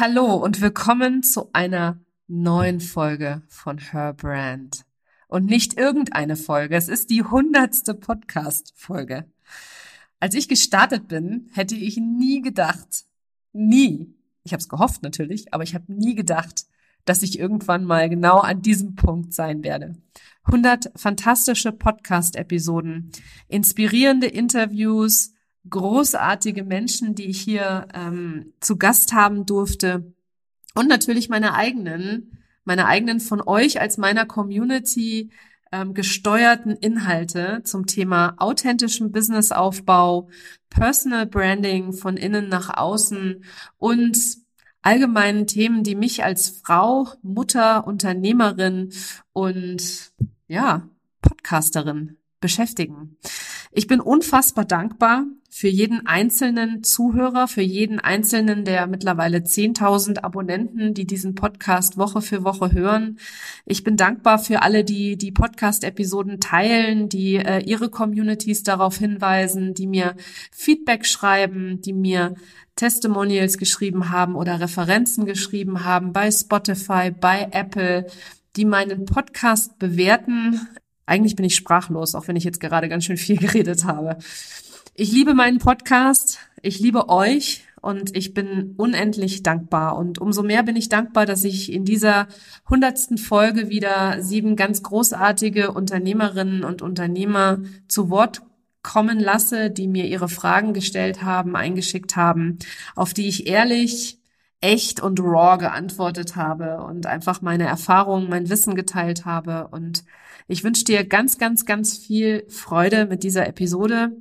Hallo und willkommen zu einer neuen Folge von Her Brand. Und nicht irgendeine Folge, es ist die hundertste Podcast-Folge. Als ich gestartet bin, hätte ich nie gedacht, nie, ich habe es gehofft natürlich, aber ich habe nie gedacht, dass ich irgendwann mal genau an diesem Punkt sein werde. 100 fantastische Podcast-Episoden, inspirierende Interviews, großartige Menschen, die ich hier ähm, zu Gast haben durfte. Und natürlich meine eigenen, meine eigenen von euch als meiner Community ähm, gesteuerten Inhalte zum Thema authentischen Businessaufbau, Personal Branding von innen nach außen und allgemeinen Themen, die mich als Frau, Mutter, Unternehmerin und ja, Podcasterin beschäftigen. Ich bin unfassbar dankbar für jeden einzelnen Zuhörer, für jeden einzelnen der mittlerweile 10.000 Abonnenten, die diesen Podcast Woche für Woche hören. Ich bin dankbar für alle, die die Podcast-Episoden teilen, die äh, ihre Communities darauf hinweisen, die mir Feedback schreiben, die mir Testimonials geschrieben haben oder Referenzen geschrieben haben bei Spotify, bei Apple, die meinen Podcast bewerten. Eigentlich bin ich sprachlos, auch wenn ich jetzt gerade ganz schön viel geredet habe. Ich liebe meinen Podcast, ich liebe euch und ich bin unendlich dankbar. Und umso mehr bin ich dankbar, dass ich in dieser hundertsten Folge wieder sieben ganz großartige Unternehmerinnen und Unternehmer zu Wort kommen lasse, die mir ihre Fragen gestellt haben, eingeschickt haben, auf die ich ehrlich, echt und raw geantwortet habe und einfach meine Erfahrungen, mein Wissen geteilt habe. Und ich wünsche dir ganz, ganz, ganz viel Freude mit dieser Episode.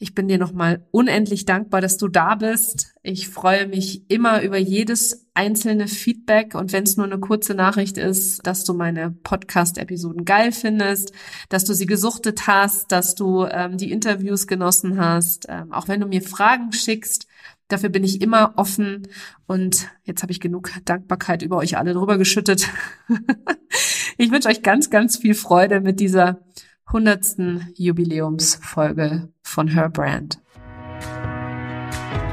Ich bin dir nochmal unendlich dankbar, dass du da bist. Ich freue mich immer über jedes einzelne Feedback und wenn es nur eine kurze Nachricht ist, dass du meine Podcast-Episoden geil findest, dass du sie gesuchtet hast, dass du ähm, die Interviews genossen hast, ähm, auch wenn du mir Fragen schickst. Dafür bin ich immer offen und jetzt habe ich genug Dankbarkeit über euch alle drüber geschüttet. ich wünsche euch ganz, ganz viel Freude mit dieser hundertsten Jubiläumsfolge von Her Brand.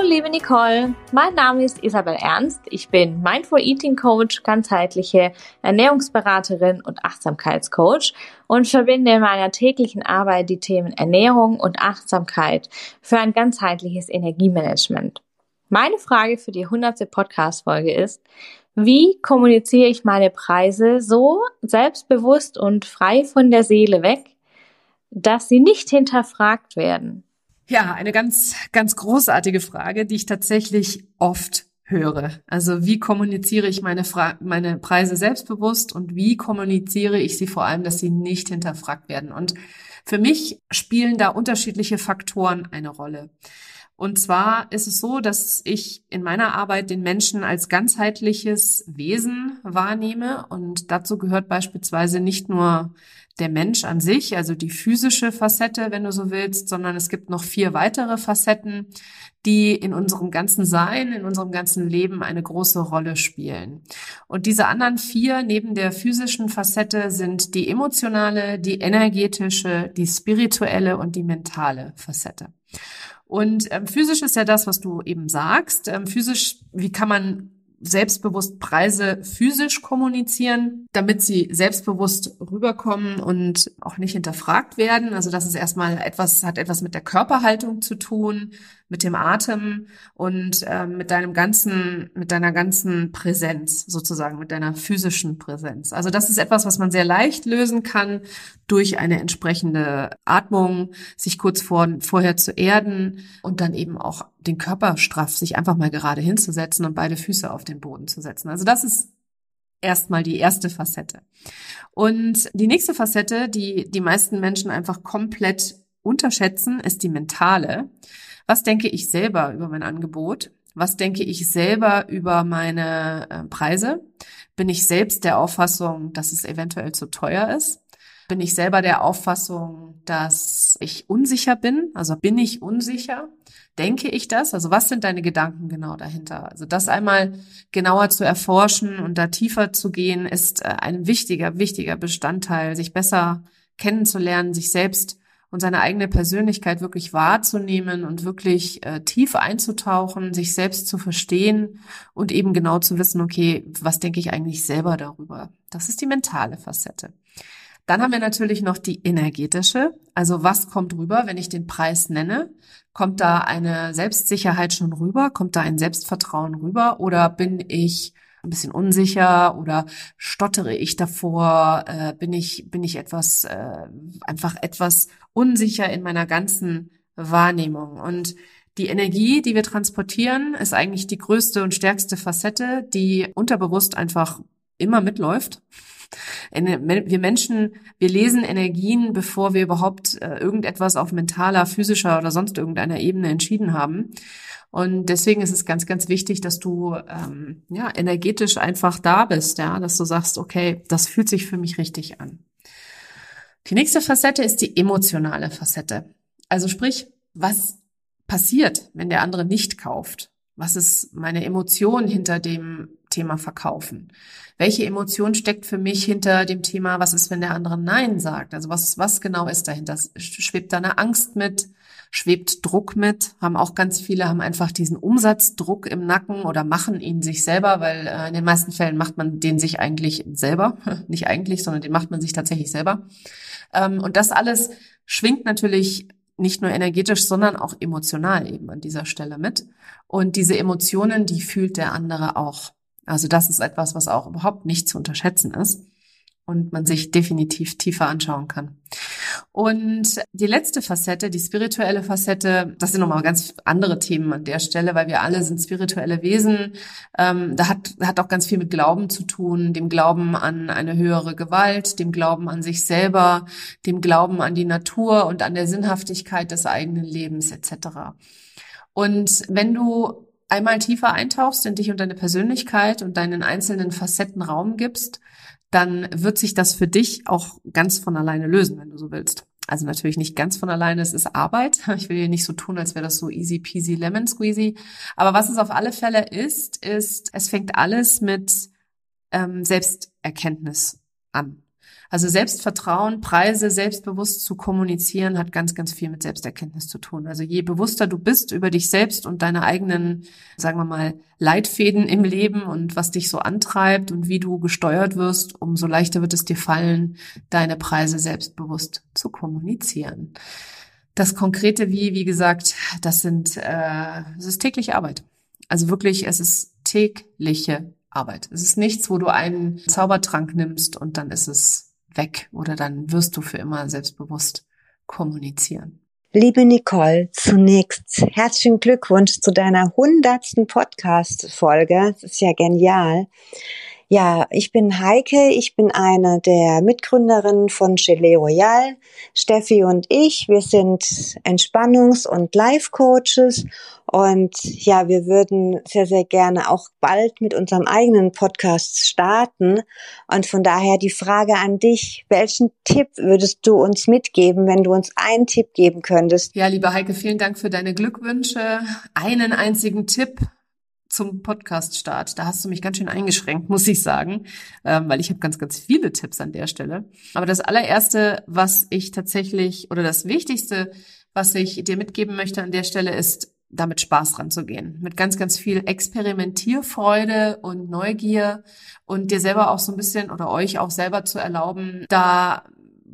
Hallo, liebe Nicole. Mein Name ist Isabel Ernst. Ich bin Mindful Eating Coach, ganzheitliche Ernährungsberaterin und Achtsamkeitscoach und verbinde in meiner täglichen Arbeit die Themen Ernährung und Achtsamkeit für ein ganzheitliches Energiemanagement. Meine Frage für die 100. Podcast-Folge ist, wie kommuniziere ich meine Preise so selbstbewusst und frei von der Seele weg, dass sie nicht hinterfragt werden? Ja, eine ganz, ganz großartige Frage, die ich tatsächlich oft höre. Also wie kommuniziere ich meine, Fra meine Preise selbstbewusst und wie kommuniziere ich sie vor allem, dass sie nicht hinterfragt werden? Und für mich spielen da unterschiedliche Faktoren eine Rolle. Und zwar ist es so, dass ich in meiner Arbeit den Menschen als ganzheitliches Wesen wahrnehme und dazu gehört beispielsweise nicht nur der Mensch an sich, also die physische Facette, wenn du so willst, sondern es gibt noch vier weitere Facetten, die in unserem ganzen Sein, in unserem ganzen Leben eine große Rolle spielen. Und diese anderen vier neben der physischen Facette sind die emotionale, die energetische, die spirituelle und die mentale Facette. Und ähm, physisch ist ja das, was du eben sagst. Ähm, physisch, wie kann man selbstbewusst Preise physisch kommunizieren, damit sie selbstbewusst rüberkommen und auch nicht hinterfragt werden. Also das ist erstmal etwas, hat etwas mit der Körperhaltung zu tun, mit dem Atem und äh, mit deinem ganzen, mit deiner ganzen Präsenz sozusagen, mit deiner physischen Präsenz. Also das ist etwas, was man sehr leicht lösen kann durch eine entsprechende Atmung, sich kurz vor, vorher zu erden und dann eben auch den Körper straff, sich einfach mal gerade hinzusetzen und beide Füße auf den Boden zu setzen. Also das ist erstmal die erste Facette. Und die nächste Facette, die die meisten Menschen einfach komplett unterschätzen, ist die mentale. Was denke ich selber über mein Angebot? Was denke ich selber über meine äh, Preise? Bin ich selbst der Auffassung, dass es eventuell zu teuer ist? Bin ich selber der Auffassung, dass ich unsicher bin? Also bin ich unsicher? Denke ich das? Also was sind deine Gedanken genau dahinter? Also das einmal genauer zu erforschen und da tiefer zu gehen, ist äh, ein wichtiger, wichtiger Bestandteil, sich besser kennenzulernen, sich selbst und seine eigene Persönlichkeit wirklich wahrzunehmen und wirklich äh, tief einzutauchen, sich selbst zu verstehen und eben genau zu wissen, okay, was denke ich eigentlich selber darüber? Das ist die mentale Facette. Dann haben wir natürlich noch die energetische. Also was kommt rüber, wenn ich den Preis nenne? Kommt da eine Selbstsicherheit schon rüber? Kommt da ein Selbstvertrauen rüber? Oder bin ich ein bisschen unsicher oder stottere ich davor? Äh, bin ich bin ich etwas äh, einfach etwas unsicher in meiner ganzen Wahrnehmung? Und die Energie, die wir transportieren, ist eigentlich die größte und stärkste Facette, die unterbewusst einfach immer mitläuft. Wir Menschen, wir lesen Energien, bevor wir überhaupt äh, irgendetwas auf mentaler, physischer oder sonst irgendeiner Ebene entschieden haben. Und deswegen ist es ganz, ganz wichtig, dass du ähm, ja energetisch einfach da bist, ja, dass du sagst, okay, das fühlt sich für mich richtig an. Die nächste Facette ist die emotionale Facette. Also sprich, was passiert, wenn der andere nicht kauft? Was ist meine Emotion hinter dem Thema Verkaufen? Welche Emotion steckt für mich hinter dem Thema, was ist, wenn der andere Nein sagt? Also was, was genau ist dahinter? Schwebt da eine Angst mit? Schwebt Druck mit? Haben auch ganz viele, haben einfach diesen Umsatzdruck im Nacken oder machen ihn sich selber, weil äh, in den meisten Fällen macht man den sich eigentlich selber. Nicht eigentlich, sondern den macht man sich tatsächlich selber. Ähm, und das alles schwingt natürlich nicht nur energetisch, sondern auch emotional eben an dieser Stelle mit. Und diese Emotionen, die fühlt der andere auch. Also das ist etwas, was auch überhaupt nicht zu unterschätzen ist und man sich definitiv tiefer anschauen kann. Und die letzte Facette, die spirituelle Facette, das sind nochmal ganz andere Themen an der Stelle, weil wir alle sind spirituelle Wesen. Ähm, da hat, hat auch ganz viel mit Glauben zu tun, dem Glauben an eine höhere Gewalt, dem Glauben an sich selber, dem Glauben an die Natur und an der Sinnhaftigkeit des eigenen Lebens etc. Und wenn du einmal tiefer eintauchst in dich und deine Persönlichkeit und deinen einzelnen Facetten Raum gibst, dann wird sich das für dich auch ganz von alleine lösen, wenn du so willst. Also natürlich nicht ganz von alleine, es ist Arbeit. Ich will hier nicht so tun, als wäre das so easy peasy lemon squeezy. Aber was es auf alle Fälle ist, ist, es fängt alles mit ähm, Selbsterkenntnis an. Also Selbstvertrauen, Preise selbstbewusst zu kommunizieren, hat ganz, ganz viel mit Selbsterkenntnis zu tun. Also je bewusster du bist über dich selbst und deine eigenen, sagen wir mal, Leitfäden im Leben und was dich so antreibt und wie du gesteuert wirst, umso leichter wird es dir fallen, deine Preise selbstbewusst zu kommunizieren. Das konkrete Wie, wie gesagt, das sind, äh, es ist tägliche Arbeit. Also wirklich, es ist tägliche Arbeit. Es ist nichts, wo du einen Zaubertrank nimmst und dann ist es weg oder dann wirst du für immer selbstbewusst kommunizieren. Liebe Nicole, zunächst herzlichen Glückwunsch zu deiner hundertsten Podcast-Folge. Das ist ja genial. Ja, ich bin Heike, ich bin eine der Mitgründerinnen von Gelee Royal. Steffi und ich, wir sind Entspannungs- und Life-Coaches und ja, wir würden sehr, sehr gerne auch bald mit unserem eigenen Podcast starten. Und von daher die Frage an dich, welchen Tipp würdest du uns mitgeben, wenn du uns einen Tipp geben könntest? Ja, liebe Heike, vielen Dank für deine Glückwünsche. Einen einzigen Tipp zum Podcast-Start. Da hast du mich ganz schön eingeschränkt, muss ich sagen, ähm, weil ich habe ganz, ganz viele Tipps an der Stelle. Aber das allererste, was ich tatsächlich oder das Wichtigste, was ich dir mitgeben möchte an der Stelle, ist, damit Spaß ranzugehen. Mit ganz, ganz viel Experimentierfreude und Neugier und dir selber auch so ein bisschen oder euch auch selber zu erlauben, da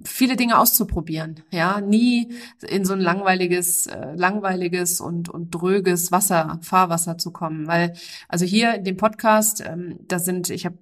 viele Dinge auszuprobieren, ja, nie in so ein langweiliges, äh, langweiliges und und dröges Wasser, Fahrwasser zu kommen, weil also hier in dem Podcast, ähm, da sind, ich habe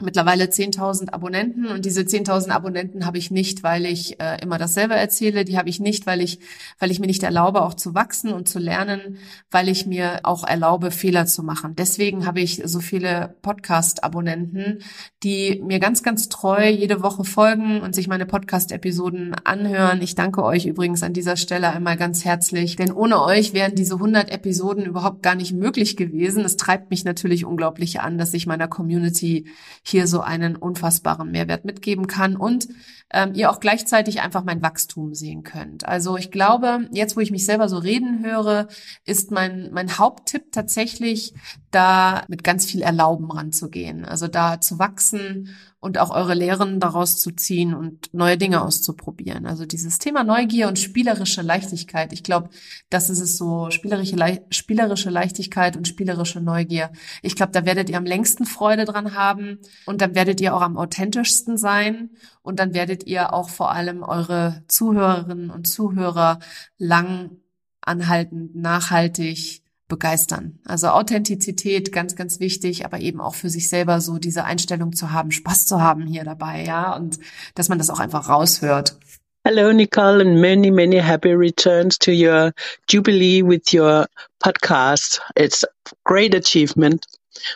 mittlerweile 10.000 Abonnenten und diese 10.000 Abonnenten habe ich nicht, weil ich äh, immer dasselbe erzähle, die habe ich nicht, weil ich weil ich mir nicht erlaube auch zu wachsen und zu lernen, weil ich mir auch erlaube Fehler zu machen. Deswegen habe ich so viele Podcast Abonnenten, die mir ganz ganz treu jede Woche folgen und sich meine Podcast Episoden anhören. Ich danke euch übrigens an dieser Stelle einmal ganz herzlich, denn ohne euch wären diese 100 Episoden überhaupt gar nicht möglich gewesen. Es treibt mich natürlich unglaublich an, dass ich meiner Community hier so einen unfassbaren Mehrwert mitgeben kann und ähm, ihr auch gleichzeitig einfach mein Wachstum sehen könnt. Also ich glaube, jetzt wo ich mich selber so reden höre, ist mein, mein Haupttipp tatsächlich, da mit ganz viel Erlauben ranzugehen. Also da zu wachsen und auch eure Lehren daraus zu ziehen und neue Dinge auszuprobieren. Also dieses Thema Neugier und spielerische Leichtigkeit. Ich glaube, das ist es so, spielerische, Le spielerische Leichtigkeit und spielerische Neugier. Ich glaube, da werdet ihr am längsten Freude dran haben und dann werdet ihr auch am authentischsten sein und dann werdet ihr auch vor allem eure Zuhörerinnen und Zuhörer lang anhaltend, nachhaltig begeistern. Also Authentizität ganz, ganz wichtig, aber eben auch für sich selber so diese Einstellung zu haben, Spaß zu haben hier dabei, ja, und dass man das auch einfach raushört. Hello, Nicole, and many, many happy returns to your jubilee with your podcast. It's a great achievement.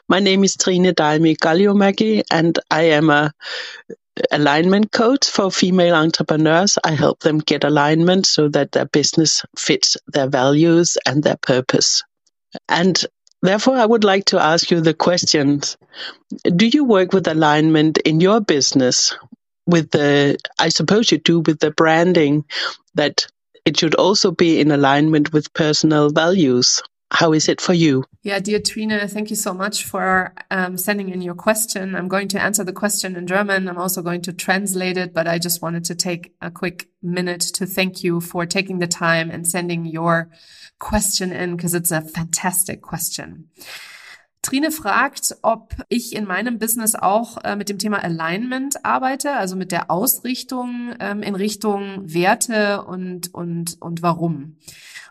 My name is Trine Dalmi Galliomäki, and I am a alignment coach for female entrepreneurs. I help them get alignment so that their business fits their values and their purpose. And therefore, I would like to ask you the questions. Do you work with alignment in your business? With the, I suppose you do with the branding that it should also be in alignment with personal values. How is it for you? Yeah, dear Trina, thank you so much for um, sending in your question. I'm going to answer the question in German. I'm also going to translate it, but I just wanted to take a quick minute to thank you for taking the time and sending your question in because it's a fantastic question. Trine fragt, ob ich in meinem Business auch äh, mit dem Thema Alignment arbeite, also mit der Ausrichtung ähm, in Richtung Werte und, und, und warum.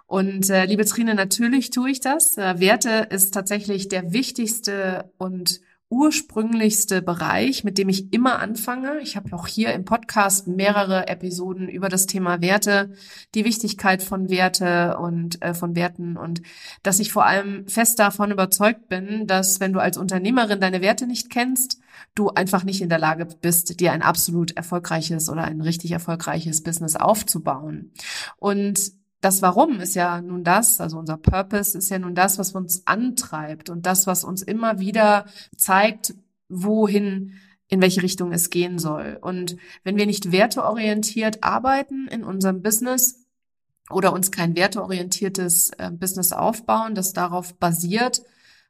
Und äh, liebe Trine, natürlich tue ich das. Äh, Werte ist tatsächlich der wichtigste und ursprünglichste Bereich, mit dem ich immer anfange. Ich habe auch hier im Podcast mehrere Episoden über das Thema Werte, die Wichtigkeit von Werte und äh, von Werten und dass ich vor allem fest davon überzeugt bin, dass wenn du als Unternehmerin deine Werte nicht kennst, du einfach nicht in der Lage bist, dir ein absolut erfolgreiches oder ein richtig erfolgreiches Business aufzubauen. Und das Warum ist ja nun das, also unser Purpose ist ja nun das, was uns antreibt und das, was uns immer wieder zeigt, wohin in welche Richtung es gehen soll. Und wenn wir nicht werteorientiert arbeiten in unserem Business oder uns kein werteorientiertes äh, Business aufbauen, das darauf basiert,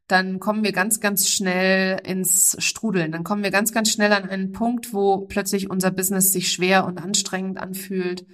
dann kommen wir ganz, ganz schnell ins Strudeln. Dann kommen wir ganz, ganz schnell an einen Punkt, wo plötzlich unser Business sich schwer und anstrengend anfühlt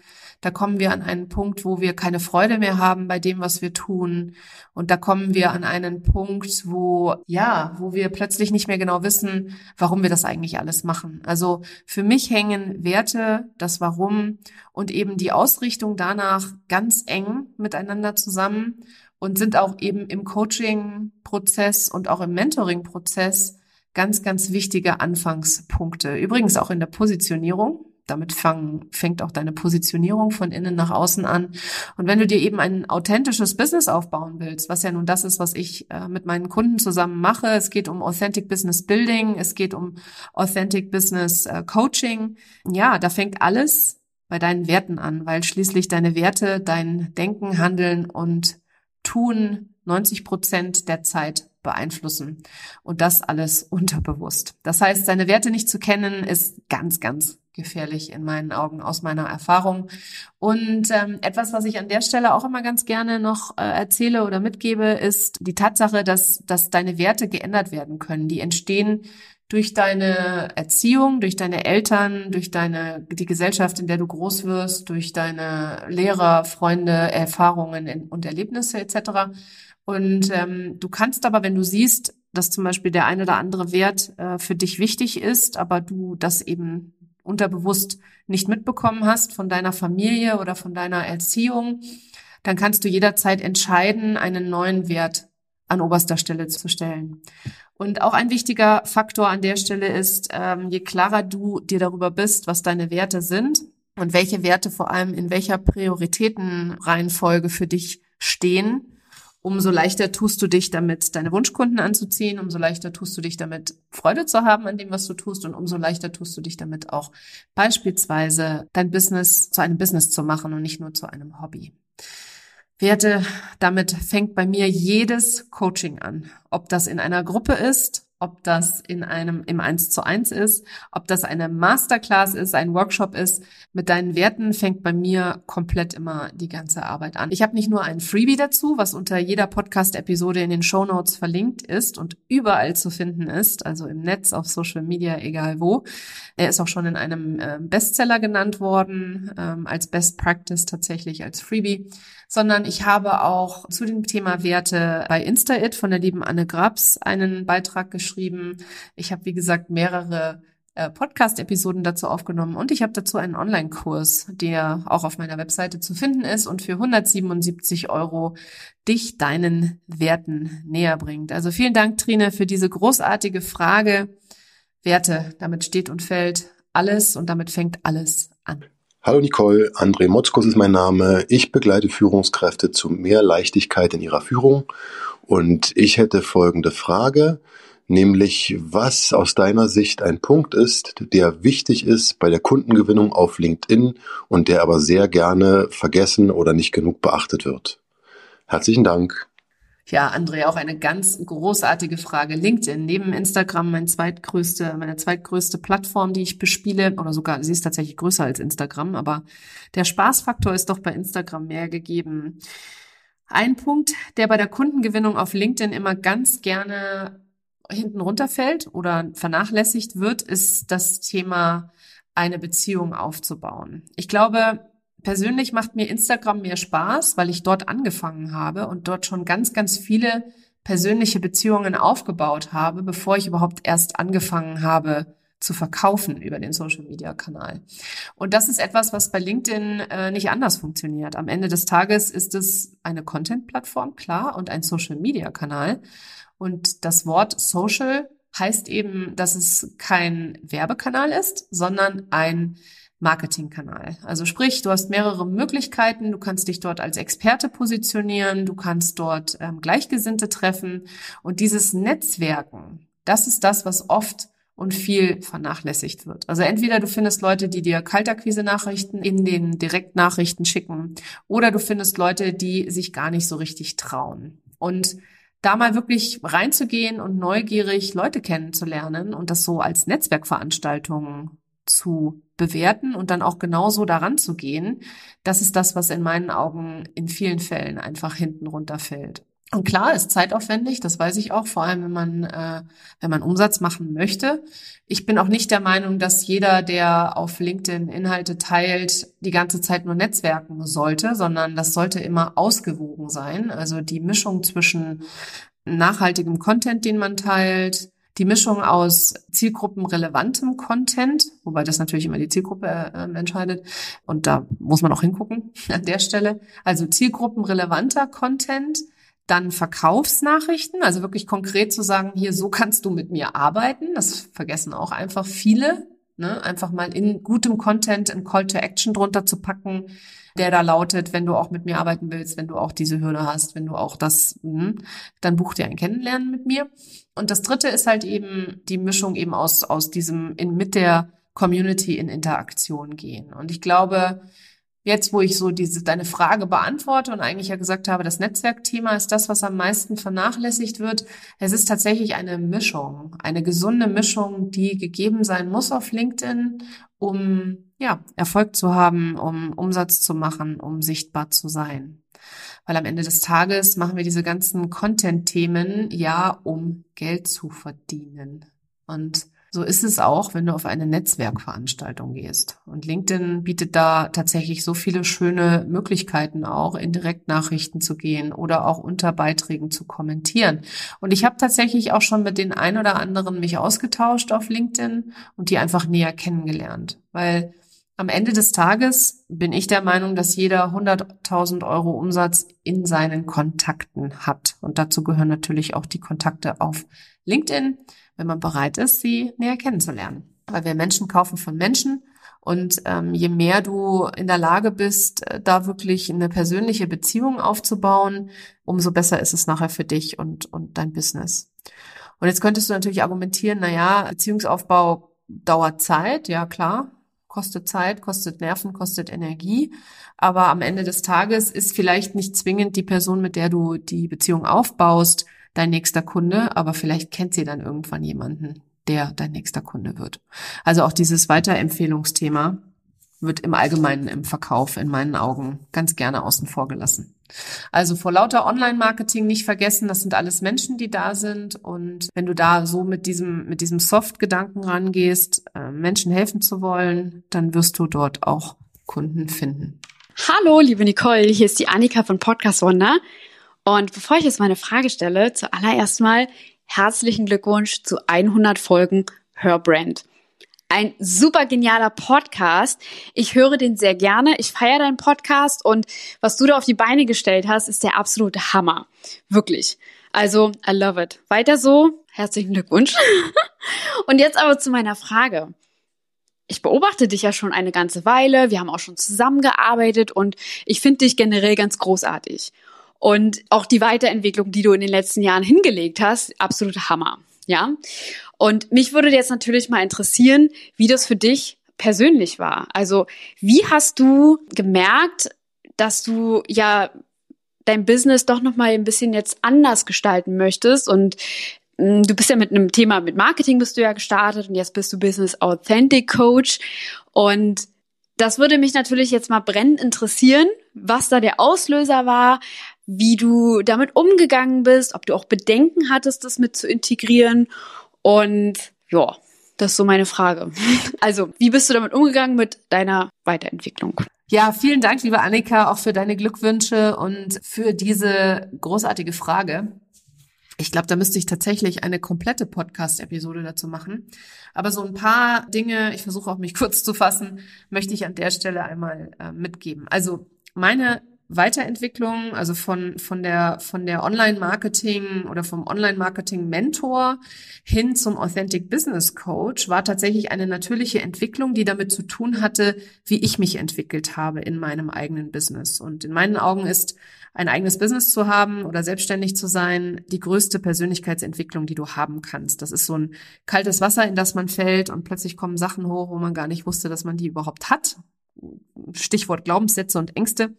da kommen wir an einen Punkt, wo wir keine Freude mehr haben bei dem, was wir tun. Und da kommen wir an einen Punkt, wo, ja, wo wir plötzlich nicht mehr genau wissen, warum wir das eigentlich alles machen. Also für mich hängen Werte, das Warum und eben die Ausrichtung danach ganz eng miteinander zusammen und sind auch eben im Coaching-Prozess und auch im Mentoring-Prozess ganz, ganz wichtige Anfangspunkte. Übrigens auch in der Positionierung damit fang, fängt auch deine Positionierung von innen nach außen an. Und wenn du dir eben ein authentisches Business aufbauen willst, was ja nun das ist, was ich äh, mit meinen Kunden zusammen mache, es geht um Authentic Business Building, es geht um Authentic Business äh, Coaching. Ja, da fängt alles bei deinen Werten an, weil schließlich deine Werte dein Denken, Handeln und Tun 90 Prozent der Zeit beeinflussen. Und das alles unterbewusst. Das heißt, seine Werte nicht zu kennen, ist ganz, ganz gefährlich in meinen Augen aus meiner Erfahrung. Und ähm, etwas, was ich an der Stelle auch immer ganz gerne noch äh, erzähle oder mitgebe, ist die Tatsache, dass, dass deine Werte geändert werden können. Die entstehen durch deine Erziehung, durch deine Eltern, durch deine die Gesellschaft, in der du groß wirst, durch deine Lehrer, Freunde, Erfahrungen und Erlebnisse etc. Und ähm, du kannst aber, wenn du siehst, dass zum Beispiel der ein oder andere Wert äh, für dich wichtig ist, aber du das eben unterbewusst nicht mitbekommen hast von deiner Familie oder von deiner Erziehung, dann kannst du jederzeit entscheiden, einen neuen Wert an oberster Stelle zu stellen. Und auch ein wichtiger Faktor an der Stelle ist, ähm, je klarer du dir darüber bist, was deine Werte sind und welche Werte vor allem in welcher Prioritätenreihenfolge für dich stehen, umso leichter tust du dich damit, deine Wunschkunden anzuziehen, umso leichter tust du dich damit, Freude zu haben an dem, was du tust und umso leichter tust du dich damit auch beispielsweise dein Business zu einem Business zu machen und nicht nur zu einem Hobby. Werte, damit fängt bei mir jedes Coaching an. Ob das in einer Gruppe ist, ob das in einem im Eins zu eins ist, ob das eine Masterclass ist, ein Workshop ist. Mit deinen Werten fängt bei mir komplett immer die ganze Arbeit an. Ich habe nicht nur ein Freebie dazu, was unter jeder Podcast-Episode in den Show Notes verlinkt ist und überall zu finden ist, also im Netz, auf Social Media, egal wo. Er ist auch schon in einem äh, Bestseller genannt worden, ähm, als Best Practice tatsächlich als Freebie sondern ich habe auch zu dem Thema Werte bei InstaIt von der lieben Anne Grabs einen Beitrag geschrieben. Ich habe, wie gesagt, mehrere äh, Podcast-Episoden dazu aufgenommen und ich habe dazu einen Online-Kurs, der auch auf meiner Webseite zu finden ist und für 177 Euro dich deinen Werten näher bringt. Also vielen Dank, Trine, für diese großartige Frage. Werte, damit steht und fällt alles und damit fängt alles an. Hallo Nicole, André Motzkos ist mein Name. Ich begleite Führungskräfte zu mehr Leichtigkeit in ihrer Führung und ich hätte folgende Frage, nämlich was aus deiner Sicht ein Punkt ist, der wichtig ist bei der Kundengewinnung auf LinkedIn und der aber sehr gerne vergessen oder nicht genug beachtet wird. Herzlichen Dank. Ja, André, auch eine ganz großartige Frage. LinkedIn, neben Instagram mein zweitgrößte, meine zweitgrößte Plattform, die ich bespiele, oder sogar, sie ist tatsächlich größer als Instagram, aber der Spaßfaktor ist doch bei Instagram mehr gegeben. Ein Punkt, der bei der Kundengewinnung auf LinkedIn immer ganz gerne hinten runterfällt oder vernachlässigt wird, ist das Thema, eine Beziehung aufzubauen. Ich glaube, persönlich macht mir Instagram mehr Spaß, weil ich dort angefangen habe und dort schon ganz, ganz viele persönliche Beziehungen aufgebaut habe, bevor ich überhaupt erst angefangen habe zu verkaufen über den Social Media Kanal. Und das ist etwas, was bei LinkedIn äh, nicht anders funktioniert. Am Ende des Tages ist es eine Content Plattform, klar, und ein Social Media Kanal. Und das Wort Social heißt eben, dass es kein Werbekanal ist, sondern ein Marketingkanal. Also sprich, du hast mehrere Möglichkeiten. Du kannst dich dort als Experte positionieren, du kannst dort ähm, Gleichgesinnte treffen und dieses Netzwerken, das ist das, was oft und viel vernachlässigt wird. Also entweder du findest Leute, die dir Kaltakquise-Nachrichten in den Direktnachrichten schicken, oder du findest Leute, die sich gar nicht so richtig trauen. Und da mal wirklich reinzugehen und neugierig Leute kennenzulernen und das so als Netzwerkveranstaltung zu bewerten und dann auch genauso daran zu gehen, das ist das, was in meinen Augen in vielen Fällen einfach hinten runterfällt. Und klar, ist zeitaufwendig, das weiß ich auch, vor allem wenn man, äh, wenn man Umsatz machen möchte. Ich bin auch nicht der Meinung, dass jeder, der auf LinkedIn Inhalte teilt, die ganze Zeit nur netzwerken sollte, sondern das sollte immer ausgewogen sein. Also die Mischung zwischen nachhaltigem Content, den man teilt, die Mischung aus zielgruppenrelevantem Content, wobei das natürlich immer die Zielgruppe äh, entscheidet und da muss man auch hingucken an der Stelle. Also zielgruppenrelevanter Content, dann Verkaufsnachrichten, also wirklich konkret zu sagen, hier so kannst du mit mir arbeiten. Das vergessen auch einfach viele. Ne? Einfach mal in gutem Content ein Call to Action drunter zu packen, der da lautet, wenn du auch mit mir arbeiten willst, wenn du auch diese Hürde hast, wenn du auch das, mh, dann buch dir ein Kennenlernen mit mir. Und das dritte ist halt eben die Mischung eben aus, aus diesem in, mit der Community in Interaktion gehen. Und ich glaube, jetzt, wo ich so diese, deine Frage beantworte und eigentlich ja gesagt habe, das Netzwerkthema ist das, was am meisten vernachlässigt wird. Es ist tatsächlich eine Mischung, eine gesunde Mischung, die gegeben sein muss auf LinkedIn, um, ja, Erfolg zu haben, um Umsatz zu machen, um sichtbar zu sein. Weil am Ende des Tages machen wir diese ganzen Content-Themen ja, um Geld zu verdienen. Und so ist es auch, wenn du auf eine Netzwerkveranstaltung gehst. Und LinkedIn bietet da tatsächlich so viele schöne Möglichkeiten auch, in Direktnachrichten zu gehen oder auch unter Beiträgen zu kommentieren. Und ich habe tatsächlich auch schon mit den ein oder anderen mich ausgetauscht auf LinkedIn und die einfach näher kennengelernt. Weil Am Ende des Tages bin ich der Meinung, dass jeder 100.000 Euro Umsatz in seinen Kontakten hat. Und dazu gehören natürlich auch die Kontakte auf LinkedIn, wenn man bereit ist, sie näher kennenzulernen. Weil wir Menschen kaufen von Menschen. Und ähm, je mehr du in der Lage bist, äh, da wirklich eine persönliche Beziehung aufzubauen, umso besser ist es nachher für dich und, und dein Business. Und jetzt könntest du natürlich argumentieren, na ja, Beziehungsaufbau dauert Zeit, ja klar, kostet Zeit, kostet Nerven, kostet Energie. Aber am Ende des Tages ist vielleicht nicht zwingend die Person, mit der du die Beziehung aufbaust, dein nächster Kunde, aber vielleicht kennt sie dann irgendwann jemanden, der dein nächster Kunde wird. Also auch dieses Weiterempfehlungsthema wird im Allgemeinen im Verkauf in meinen Augen ganz gerne außen vor gelassen. Also vor lauter Online-Marketing nicht vergessen, das sind alles Menschen, die da sind. Und wenn du da so mit diesem, mit diesem Soft-Gedanken rangehst, äh, Menschen helfen zu wollen, dann wirst du dort auch Kunden finden. Hallo, liebe Nicole, hier ist die Annika von Podcast Wonder. Und bevor ich jetzt meine Frage stelle, zuallererst mal herzlichen Glückwunsch zu 100 Folgen Hörbrand. Ein super genialer Podcast. Ich höre den sehr gerne. Ich feiere deinen Podcast und was du da auf die Beine gestellt hast, ist der absolute Hammer. Wirklich. Also, I love it. Weiter so. Herzlichen Glückwunsch. und jetzt aber zu meiner Frage. Ich beobachte dich ja schon eine ganze Weile. Wir haben auch schon zusammengearbeitet und ich finde dich generell ganz großartig. Und auch die Weiterentwicklung, die du in den letzten Jahren hingelegt hast, absolute Hammer. Ja. Und mich würde jetzt natürlich mal interessieren, wie das für dich persönlich war. Also, wie hast du gemerkt, dass du ja dein Business doch noch mal ein bisschen jetzt anders gestalten möchtest und hm, Du bist ja mit einem Thema mit Marketing bist du ja gestartet und jetzt bist du Business Authentic Coach und das würde mich natürlich jetzt mal brennend interessieren, was da der Auslöser war, wie du damit umgegangen bist, ob du auch Bedenken hattest, das mit zu integrieren. Und ja, das ist so meine Frage. Also, wie bist du damit umgegangen mit deiner Weiterentwicklung? Ja, vielen Dank, liebe Annika, auch für deine Glückwünsche und für diese großartige Frage. Ich glaube, da müsste ich tatsächlich eine komplette Podcast-Episode dazu machen. Aber so ein paar Dinge, ich versuche auch mich kurz zu fassen, möchte ich an der Stelle einmal äh, mitgeben. Also meine Weiterentwicklung, also von, von der, von der Online-Marketing oder vom Online-Marketing-Mentor hin zum Authentic Business Coach war tatsächlich eine natürliche Entwicklung, die damit zu tun hatte, wie ich mich entwickelt habe in meinem eigenen Business. Und in meinen Augen ist ein eigenes Business zu haben oder selbstständig zu sein die größte Persönlichkeitsentwicklung, die du haben kannst. Das ist so ein kaltes Wasser, in das man fällt und plötzlich kommen Sachen hoch, wo man gar nicht wusste, dass man die überhaupt hat. Stichwort Glaubenssätze und Ängste.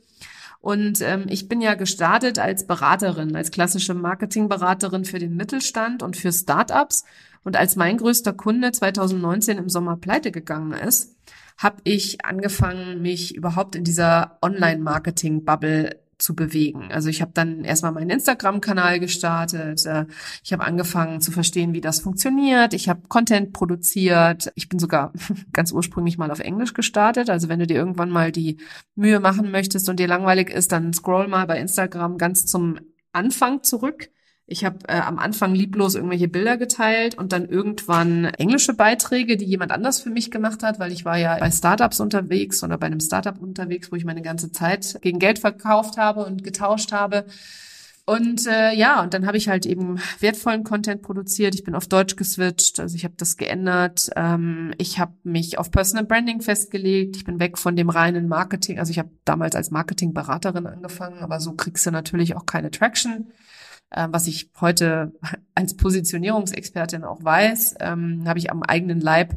Und ähm, ich bin ja gestartet als Beraterin, als klassische Marketingberaterin für den Mittelstand und für Startups. Und als mein größter Kunde 2019 im Sommer pleite gegangen ist, habe ich angefangen, mich überhaupt in dieser Online-Marketing-Bubble zu bewegen. Also ich habe dann erstmal meinen Instagram-Kanal gestartet. Äh, ich habe angefangen zu verstehen, wie das funktioniert. Ich habe Content produziert. Ich bin sogar ganz ursprünglich mal auf Englisch gestartet. Also wenn du dir irgendwann mal die Mühe machen möchtest und dir langweilig ist, dann scroll mal bei Instagram ganz zum Anfang zurück. Ich habe äh, am Anfang lieblos irgendwelche Bilder geteilt und dann irgendwann englische Beiträge, die jemand anders für mich gemacht hat, weil ich war ja bei Startups unterwegs oder bei einem Startup unterwegs, wo ich meine ganze Zeit gegen Geld verkauft habe und getauscht habe. Und äh, ja, und dann habe ich halt eben wertvollen Content produziert. Ich bin auf Deutsch geswitcht, also ich habe das geändert. Ähm, ich habe mich auf Personal Branding festgelegt. Ich bin weg von dem reinen Marketing. Also ich habe damals als Marketingberaterin angefangen, aber so kriegst du natürlich auch keine Traction. Äh, was ich heute als Positionierungsexpertin auch weiß, ähm, habe ich am eigenen Leib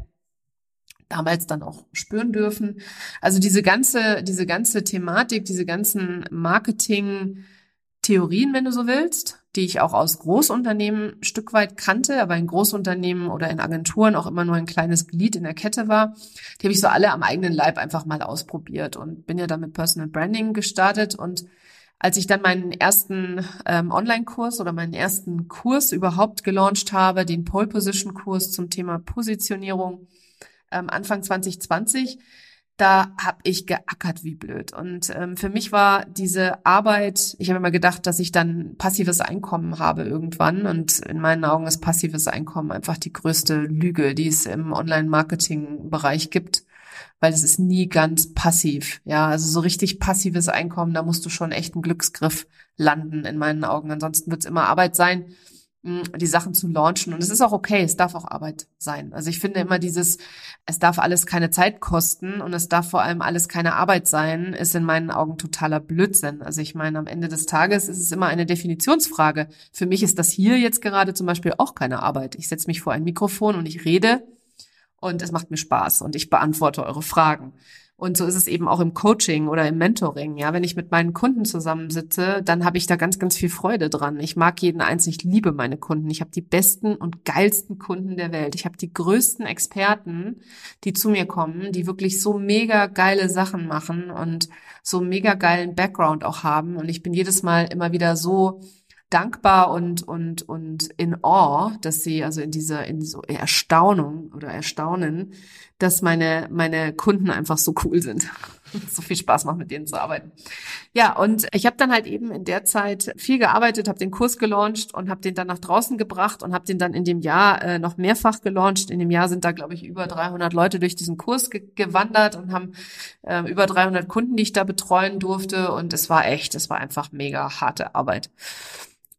damals dann auch spüren dürfen. Also diese ganze, diese ganze Thematik, diese ganzen Marketing-Theorien, wenn du so willst, die ich auch aus Großunternehmen ein Stück weit kannte, aber in Großunternehmen oder in Agenturen auch immer nur ein kleines Glied in der Kette war, die habe ich so alle am eigenen Leib einfach mal ausprobiert und bin ja dann mit Personal Branding gestartet und als ich dann meinen ersten ähm, Online-Kurs oder meinen ersten Kurs überhaupt gelauncht habe, den Pole Position Kurs zum Thema Positionierung ähm, Anfang 2020, da habe ich geackert wie blöd. Und ähm, für mich war diese Arbeit, ich habe immer gedacht, dass ich dann passives Einkommen habe irgendwann. Und in meinen Augen ist passives Einkommen einfach die größte Lüge, die es im Online-Marketing-Bereich gibt. Weil es ist nie ganz passiv. Ja, also so richtig passives Einkommen, da musst du schon echt einen Glücksgriff landen in meinen Augen. Ansonsten wird es immer Arbeit sein die Sachen zu launchen. Und es ist auch okay, es darf auch Arbeit sein. Also ich finde immer dieses, es darf alles keine Zeit kosten und es darf vor allem alles keine Arbeit sein, ist in meinen Augen totaler Blödsinn. Also ich meine, am Ende des Tages ist es immer eine Definitionsfrage. Für mich ist das hier jetzt gerade zum Beispiel auch keine Arbeit. Ich setze mich vor ein Mikrofon und ich rede und es macht mir Spaß und ich beantworte eure Fragen. Und so ist es eben auch im Coaching oder im Mentoring. Ja, wenn ich mit meinen Kunden zusammensitze, dann habe ich da ganz, ganz viel Freude dran. Ich mag jeden einzelnen, ich liebe meine Kunden. Ich habe die besten und geilsten Kunden der Welt. Ich habe die größten Experten, die zu mir kommen, die wirklich so mega geile Sachen machen und so mega geilen Background auch haben. Und ich bin jedes Mal immer wieder so dankbar und und und in awe, dass sie also in dieser in so Erstaunung oder Erstaunen, dass meine meine Kunden einfach so cool sind. so viel Spaß macht mit denen zu arbeiten. Ja, und ich habe dann halt eben in der Zeit viel gearbeitet, habe den Kurs gelauncht und habe den dann nach draußen gebracht und habe den dann in dem Jahr äh, noch mehrfach gelauncht. In dem Jahr sind da glaube ich über 300 Leute durch diesen Kurs ge gewandert und haben äh, über 300 Kunden, die ich da betreuen durfte und es war echt, es war einfach mega harte Arbeit.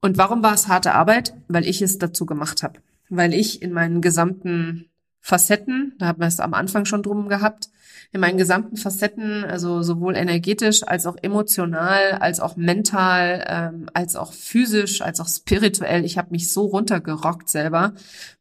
Und warum war es harte Arbeit? Weil ich es dazu gemacht habe. Weil ich in meinen gesamten Facetten, da haben wir es am Anfang schon drum gehabt, in meinen gesamten Facetten, also sowohl energetisch als auch emotional, als auch mental, ähm, als auch physisch, als auch spirituell. Ich habe mich so runtergerockt selber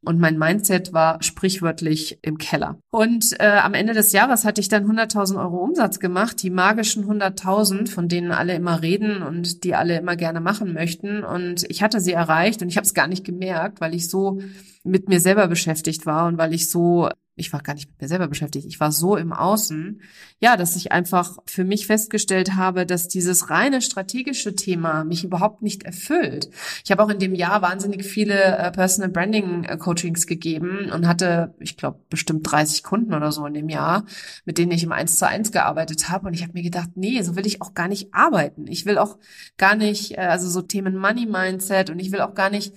und mein Mindset war sprichwörtlich im Keller. Und äh, am Ende des Jahres hatte ich dann 100.000 Euro Umsatz gemacht, die magischen 100.000, von denen alle immer reden und die alle immer gerne machen möchten. Und ich hatte sie erreicht und ich habe es gar nicht gemerkt, weil ich so mit mir selber beschäftigt war und weil ich so ich war gar nicht mit mir selber beschäftigt, ich war so im Außen, ja, dass ich einfach für mich festgestellt habe, dass dieses reine strategische Thema mich überhaupt nicht erfüllt. Ich habe auch in dem Jahr wahnsinnig viele äh, Personal Branding äh, Coachings gegeben und hatte, ich glaube, bestimmt 30 Kunden oder so in dem Jahr, mit denen ich im Eins zu eins gearbeitet habe. Und ich habe mir gedacht, nee, so will ich auch gar nicht arbeiten. Ich will auch gar nicht, äh, also so Themen Money Mindset und ich will auch gar nicht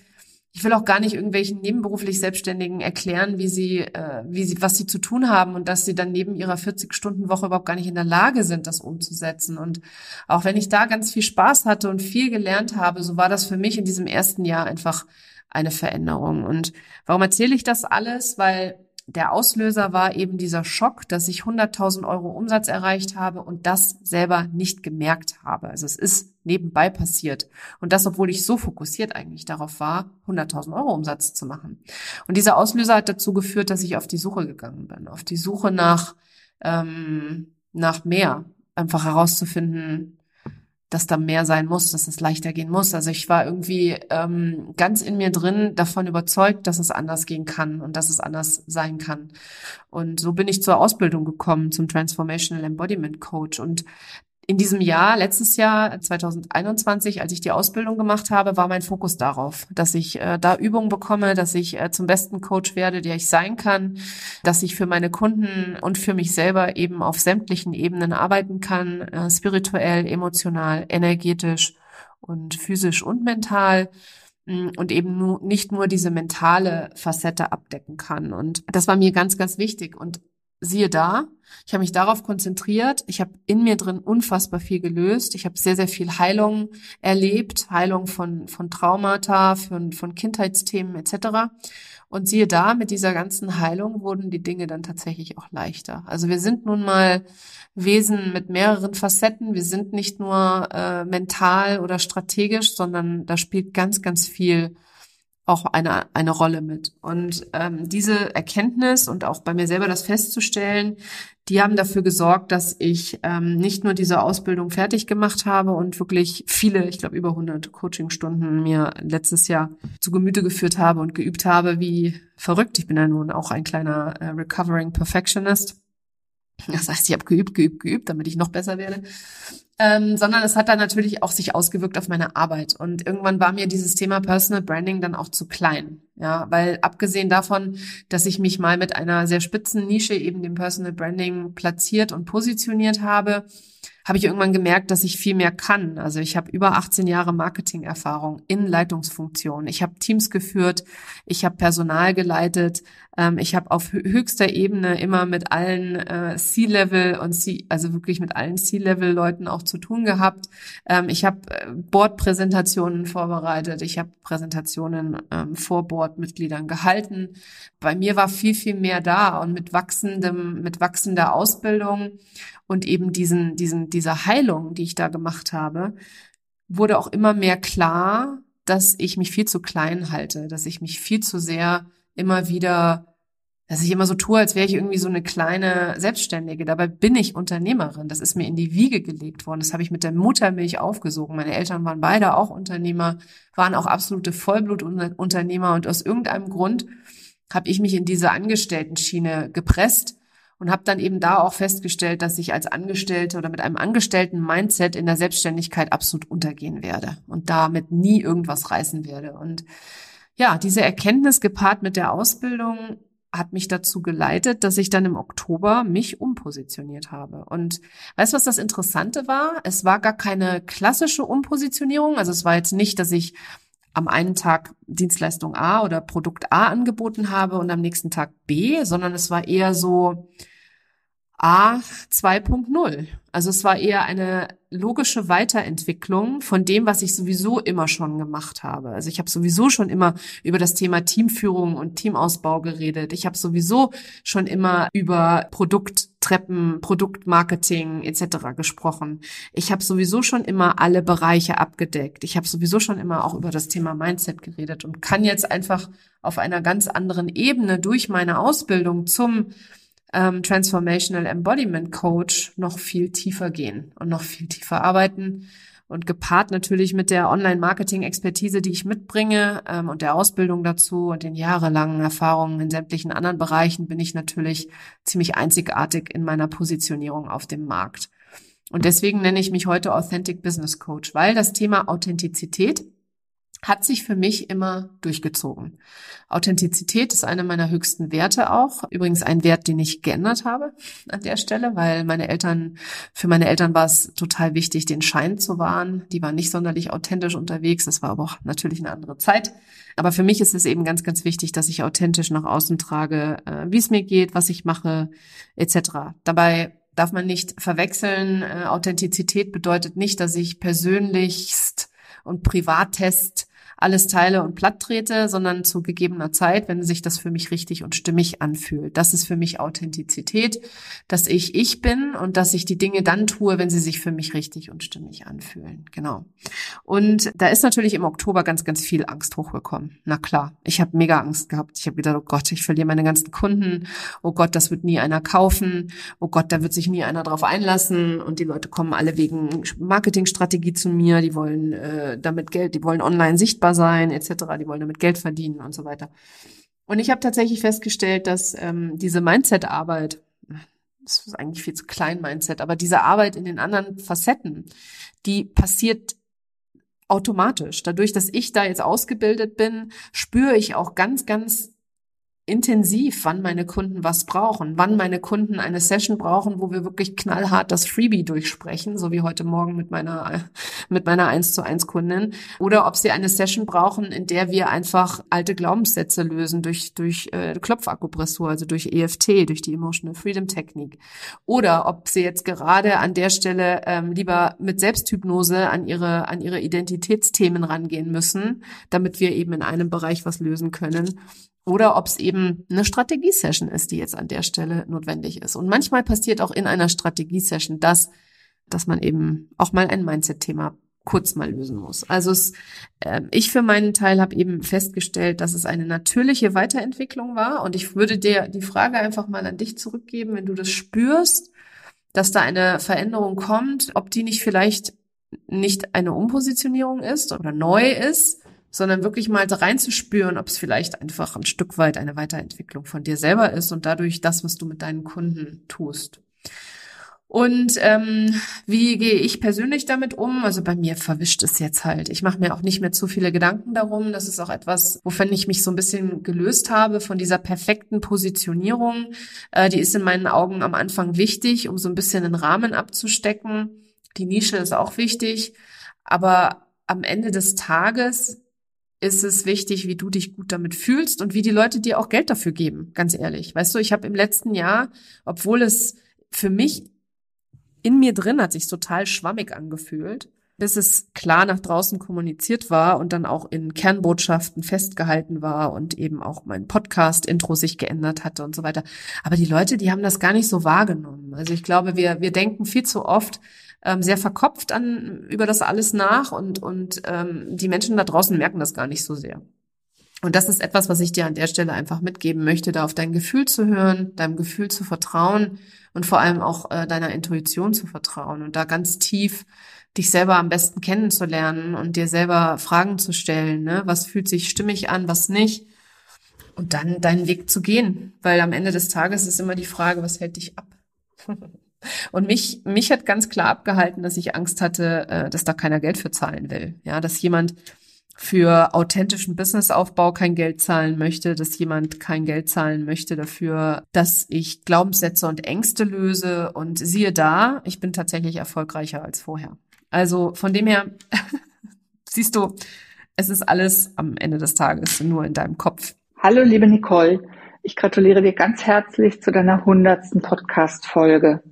ich will auch gar nicht irgendwelchen nebenberuflich Selbstständigen erklären, wie sie, äh, wie sie, was sie zu tun haben und dass sie dann neben ihrer 40-Stunden-Woche überhaupt gar nicht in der Lage sind, das umzusetzen. Und auch wenn ich da ganz viel Spaß hatte und viel gelernt habe, so war das für mich in diesem ersten Jahr einfach eine Veränderung. Und warum erzähle ich das alles? Weil der Auslöser war eben dieser Schock, dass ich 100.000 Euro Umsatz erreicht habe und das selber nicht gemerkt habe. Also es ist nebenbei passiert. Und das, obwohl ich so fokussiert eigentlich darauf war, 100.000 Euro Umsatz zu machen. Und dieser Auslöser hat dazu geführt, dass ich auf die Suche gegangen bin, auf die Suche nach, ähm, nach mehr, einfach herauszufinden, dass da mehr sein muss, dass es leichter gehen muss. Also ich war irgendwie ähm, ganz in mir drin davon überzeugt, dass es anders gehen kann und dass es anders sein kann. Und so bin ich zur Ausbildung gekommen zum Transformational Embodiment Coach. Und in diesem Jahr, letztes Jahr 2021, als ich die Ausbildung gemacht habe, war mein Fokus darauf, dass ich äh, da Übungen bekomme, dass ich äh, zum besten Coach werde, der ich sein kann, dass ich für meine Kunden und für mich selber eben auf sämtlichen Ebenen arbeiten kann, äh, spirituell, emotional, energetisch und physisch und mental mm, und eben nur, nicht nur diese mentale Facette abdecken kann. Und das war mir ganz, ganz wichtig. Und siehe da, ich habe mich darauf konzentriert. Ich habe in mir drin unfassbar viel gelöst. Ich habe sehr, sehr viel Heilung erlebt, Heilung von, von Traumata, von, von Kindheitsthemen etc. Und siehe da, mit dieser ganzen Heilung wurden die Dinge dann tatsächlich auch leichter. Also wir sind nun mal Wesen mit mehreren Facetten. Wir sind nicht nur äh, mental oder strategisch, sondern da spielt ganz, ganz viel auch eine, eine Rolle mit. Und ähm, diese Erkenntnis und auch bei mir selber das festzustellen, die haben dafür gesorgt, dass ich ähm, nicht nur diese Ausbildung fertig gemacht habe und wirklich viele, ich glaube über 100 Coachingstunden mir letztes Jahr zu Gemüte geführt habe und geübt habe, wie verrückt. Ich bin ja nun auch ein kleiner äh, Recovering Perfectionist. Das heißt, ich habe geübt, geübt, geübt, damit ich noch besser werde. Ähm, sondern es hat dann natürlich auch sich ausgewirkt auf meine Arbeit. Und irgendwann war mir dieses Thema Personal Branding dann auch zu klein. Ja, weil abgesehen davon, dass ich mich mal mit einer sehr spitzen Nische eben dem Personal Branding platziert und positioniert habe, habe ich irgendwann gemerkt, dass ich viel mehr kann. Also ich habe über 18 Jahre Marketingerfahrung in Leitungsfunktionen. Ich habe Teams geführt, ich habe Personal geleitet, ähm, ich habe auf höchster Ebene immer mit allen äh, C-Level und C, also wirklich mit allen C-Level-Leuten auch zu tun gehabt. Ähm, ich habe äh, Board-Präsentationen vorbereitet, ich habe Präsentationen ähm, vor Board-Mitgliedern gehalten. Bei mir war viel, viel mehr da und mit wachsendem, mit wachsender Ausbildung und eben diesen, diesen, dieser Heilung, die ich da gemacht habe, wurde auch immer mehr klar, dass ich mich viel zu klein halte, dass ich mich viel zu sehr immer wieder, dass ich immer so tue, als wäre ich irgendwie so eine kleine Selbstständige. Dabei bin ich Unternehmerin. Das ist mir in die Wiege gelegt worden. Das habe ich mit der Muttermilch aufgesogen. Meine Eltern waren beide auch Unternehmer, waren auch absolute Vollblutunternehmer und aus irgendeinem Grund habe ich mich in diese Angestellten-Schiene gepresst und habe dann eben da auch festgestellt, dass ich als Angestellte oder mit einem angestellten Mindset in der Selbstständigkeit absolut untergehen werde und damit nie irgendwas reißen werde. Und ja, diese Erkenntnis gepaart mit der Ausbildung hat mich dazu geleitet, dass ich dann im Oktober mich umpositioniert habe. Und weißt du, was das Interessante war? Es war gar keine klassische Umpositionierung. Also es war jetzt nicht, dass ich am einen Tag Dienstleistung A oder Produkt A angeboten habe und am nächsten Tag B, sondern es war eher so A 2.0. Also es war eher eine logische Weiterentwicklung von dem, was ich sowieso immer schon gemacht habe. Also ich habe sowieso schon immer über das Thema Teamführung und Teamausbau geredet. Ich habe sowieso schon immer über Produkttreppen, Produktmarketing etc. gesprochen. Ich habe sowieso schon immer alle Bereiche abgedeckt. Ich habe sowieso schon immer auch über das Thema Mindset geredet und kann jetzt einfach auf einer ganz anderen Ebene durch meine Ausbildung zum ähm, Transformational Embodiment Coach noch viel tiefer gehen und noch viel tiefer arbeiten. Und gepaart natürlich mit der Online-Marketing-Expertise, die ich mitbringe ähm, und der Ausbildung dazu und den jahrelangen Erfahrungen in sämtlichen anderen Bereichen, bin ich natürlich ziemlich einzigartig in meiner Positionierung auf dem Markt. Und deswegen nenne ich mich heute Authentic Business Coach, weil das Thema Authentizität hat sich für mich immer durchgezogen. Authentizität ist einer meiner höchsten Werte auch. Übrigens ein Wert, den ich geändert habe an der Stelle, weil meine Eltern, für meine Eltern war es total wichtig, den Schein zu wahren. Die waren nicht sonderlich authentisch unterwegs. Das war aber auch natürlich eine andere Zeit. Aber für mich ist es eben ganz, ganz wichtig, dass ich authentisch nach außen trage, äh, wie es mir geht, was ich mache, etc. Dabei darf man nicht verwechseln. Äh, Authentizität bedeutet nicht, dass ich persönlichst und Privattest alles teile und platt trete, sondern zu gegebener Zeit, wenn sich das für mich richtig und stimmig anfühlt. Das ist für mich Authentizität, dass ich ich bin und dass ich die Dinge dann tue, wenn sie sich für mich richtig und stimmig anfühlen. Genau. Und da ist natürlich im Oktober ganz, ganz viel Angst hochgekommen. Na klar, ich habe mega Angst gehabt. Ich habe gedacht, oh Gott, ich verliere meine ganzen Kunden. Oh Gott, das wird nie einer kaufen. Oh Gott, da wird sich nie einer drauf einlassen. Und die Leute kommen alle wegen Marketingstrategie zu mir. Die wollen äh, damit Geld, die wollen online sichtbar sichtbar sein etc. Die wollen damit Geld verdienen und so weiter. Und ich habe tatsächlich festgestellt, dass ähm, diese Mindset-Arbeit, das ist eigentlich viel zu klein Mindset, aber diese Arbeit in den anderen Facetten, die passiert automatisch. Dadurch, dass ich da jetzt ausgebildet bin, spüre ich auch ganz, ganz intensiv, wann meine Kunden was brauchen, wann meine Kunden eine Session brauchen, wo wir wirklich knallhart das Freebie durchsprechen, so wie heute Morgen mit meiner, mit meiner 1 zu 1 Kundin, oder ob sie eine Session brauchen, in der wir einfach alte Glaubenssätze lösen durch, durch äh, Klopfakupressur, also durch EFT, durch die Emotional Freedom Technik. Oder ob sie jetzt gerade an der Stelle ähm, lieber mit Selbsthypnose an ihre, an ihre Identitätsthemen rangehen müssen, damit wir eben in einem Bereich was lösen können oder ob es eben eine Strategiesession ist, die jetzt an der Stelle notwendig ist. Und manchmal passiert auch in einer Strategiesession das, dass man eben auch mal ein Mindset-Thema kurz mal lösen muss. Also es, äh, ich für meinen Teil habe eben festgestellt, dass es eine natürliche Weiterentwicklung war. Und ich würde dir die Frage einfach mal an dich zurückgeben, wenn du das spürst, dass da eine Veränderung kommt, ob die nicht vielleicht nicht eine Umpositionierung ist oder neu ist, sondern wirklich mal reinzuspüren, ob es vielleicht einfach ein Stück weit eine Weiterentwicklung von dir selber ist und dadurch das, was du mit deinen Kunden tust. Und ähm, wie gehe ich persönlich damit um? Also bei mir verwischt es jetzt halt. Ich mache mir auch nicht mehr zu viele Gedanken darum. Das ist auch etwas, wovon ich mich so ein bisschen gelöst habe von dieser perfekten Positionierung. Äh, die ist in meinen Augen am Anfang wichtig, um so ein bisschen den Rahmen abzustecken. Die Nische ist auch wichtig. Aber am Ende des Tages ist es wichtig, wie du dich gut damit fühlst und wie die Leute dir auch Geld dafür geben, ganz ehrlich. Weißt du, ich habe im letzten Jahr, obwohl es für mich in mir drin hat sich total schwammig angefühlt, bis es klar nach draußen kommuniziert war und dann auch in Kernbotschaften festgehalten war und eben auch mein Podcast-Intro sich geändert hatte und so weiter. Aber die Leute, die haben das gar nicht so wahrgenommen. Also ich glaube, wir, wir denken viel zu oft, ähm, sehr verkopft an über das alles nach und und ähm, die Menschen da draußen merken das gar nicht so sehr. Und das ist etwas, was ich dir an der Stelle einfach mitgeben möchte, da auf dein Gefühl zu hören, deinem Gefühl zu vertrauen und vor allem auch äh, deiner Intuition zu vertrauen und da ganz tief dich selber am besten kennenzulernen und dir selber Fragen zu stellen, ne? was fühlt sich stimmig an, was nicht und dann deinen Weg zu gehen, weil am Ende des Tages ist immer die Frage, was hält dich ab? Und mich, mich hat ganz klar abgehalten, dass ich Angst hatte, äh, dass da keiner Geld für zahlen will. Ja, dass jemand für authentischen Businessaufbau kein Geld zahlen möchte, dass jemand kein Geld zahlen möchte dafür, dass ich Glaubenssätze und Ängste löse. Und siehe da, ich bin tatsächlich erfolgreicher als vorher. Also von dem her, siehst du, es ist alles am Ende des Tages nur in deinem Kopf. Hallo, liebe Nicole. Ich gratuliere dir ganz herzlich zu deiner hundertsten Podcast-Folge.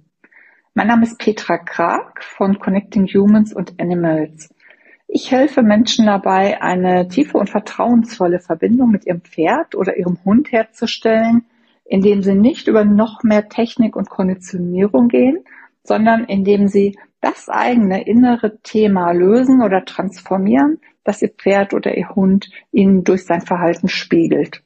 Mein Name ist Petra Krag von Connecting Humans und Animals. Ich helfe Menschen dabei, eine tiefe und vertrauensvolle Verbindung mit ihrem Pferd oder ihrem Hund herzustellen, indem sie nicht über noch mehr Technik und Konditionierung gehen, sondern indem sie das eigene innere Thema lösen oder transformieren, das ihr Pferd oder ihr Hund ihnen durch sein Verhalten spiegelt.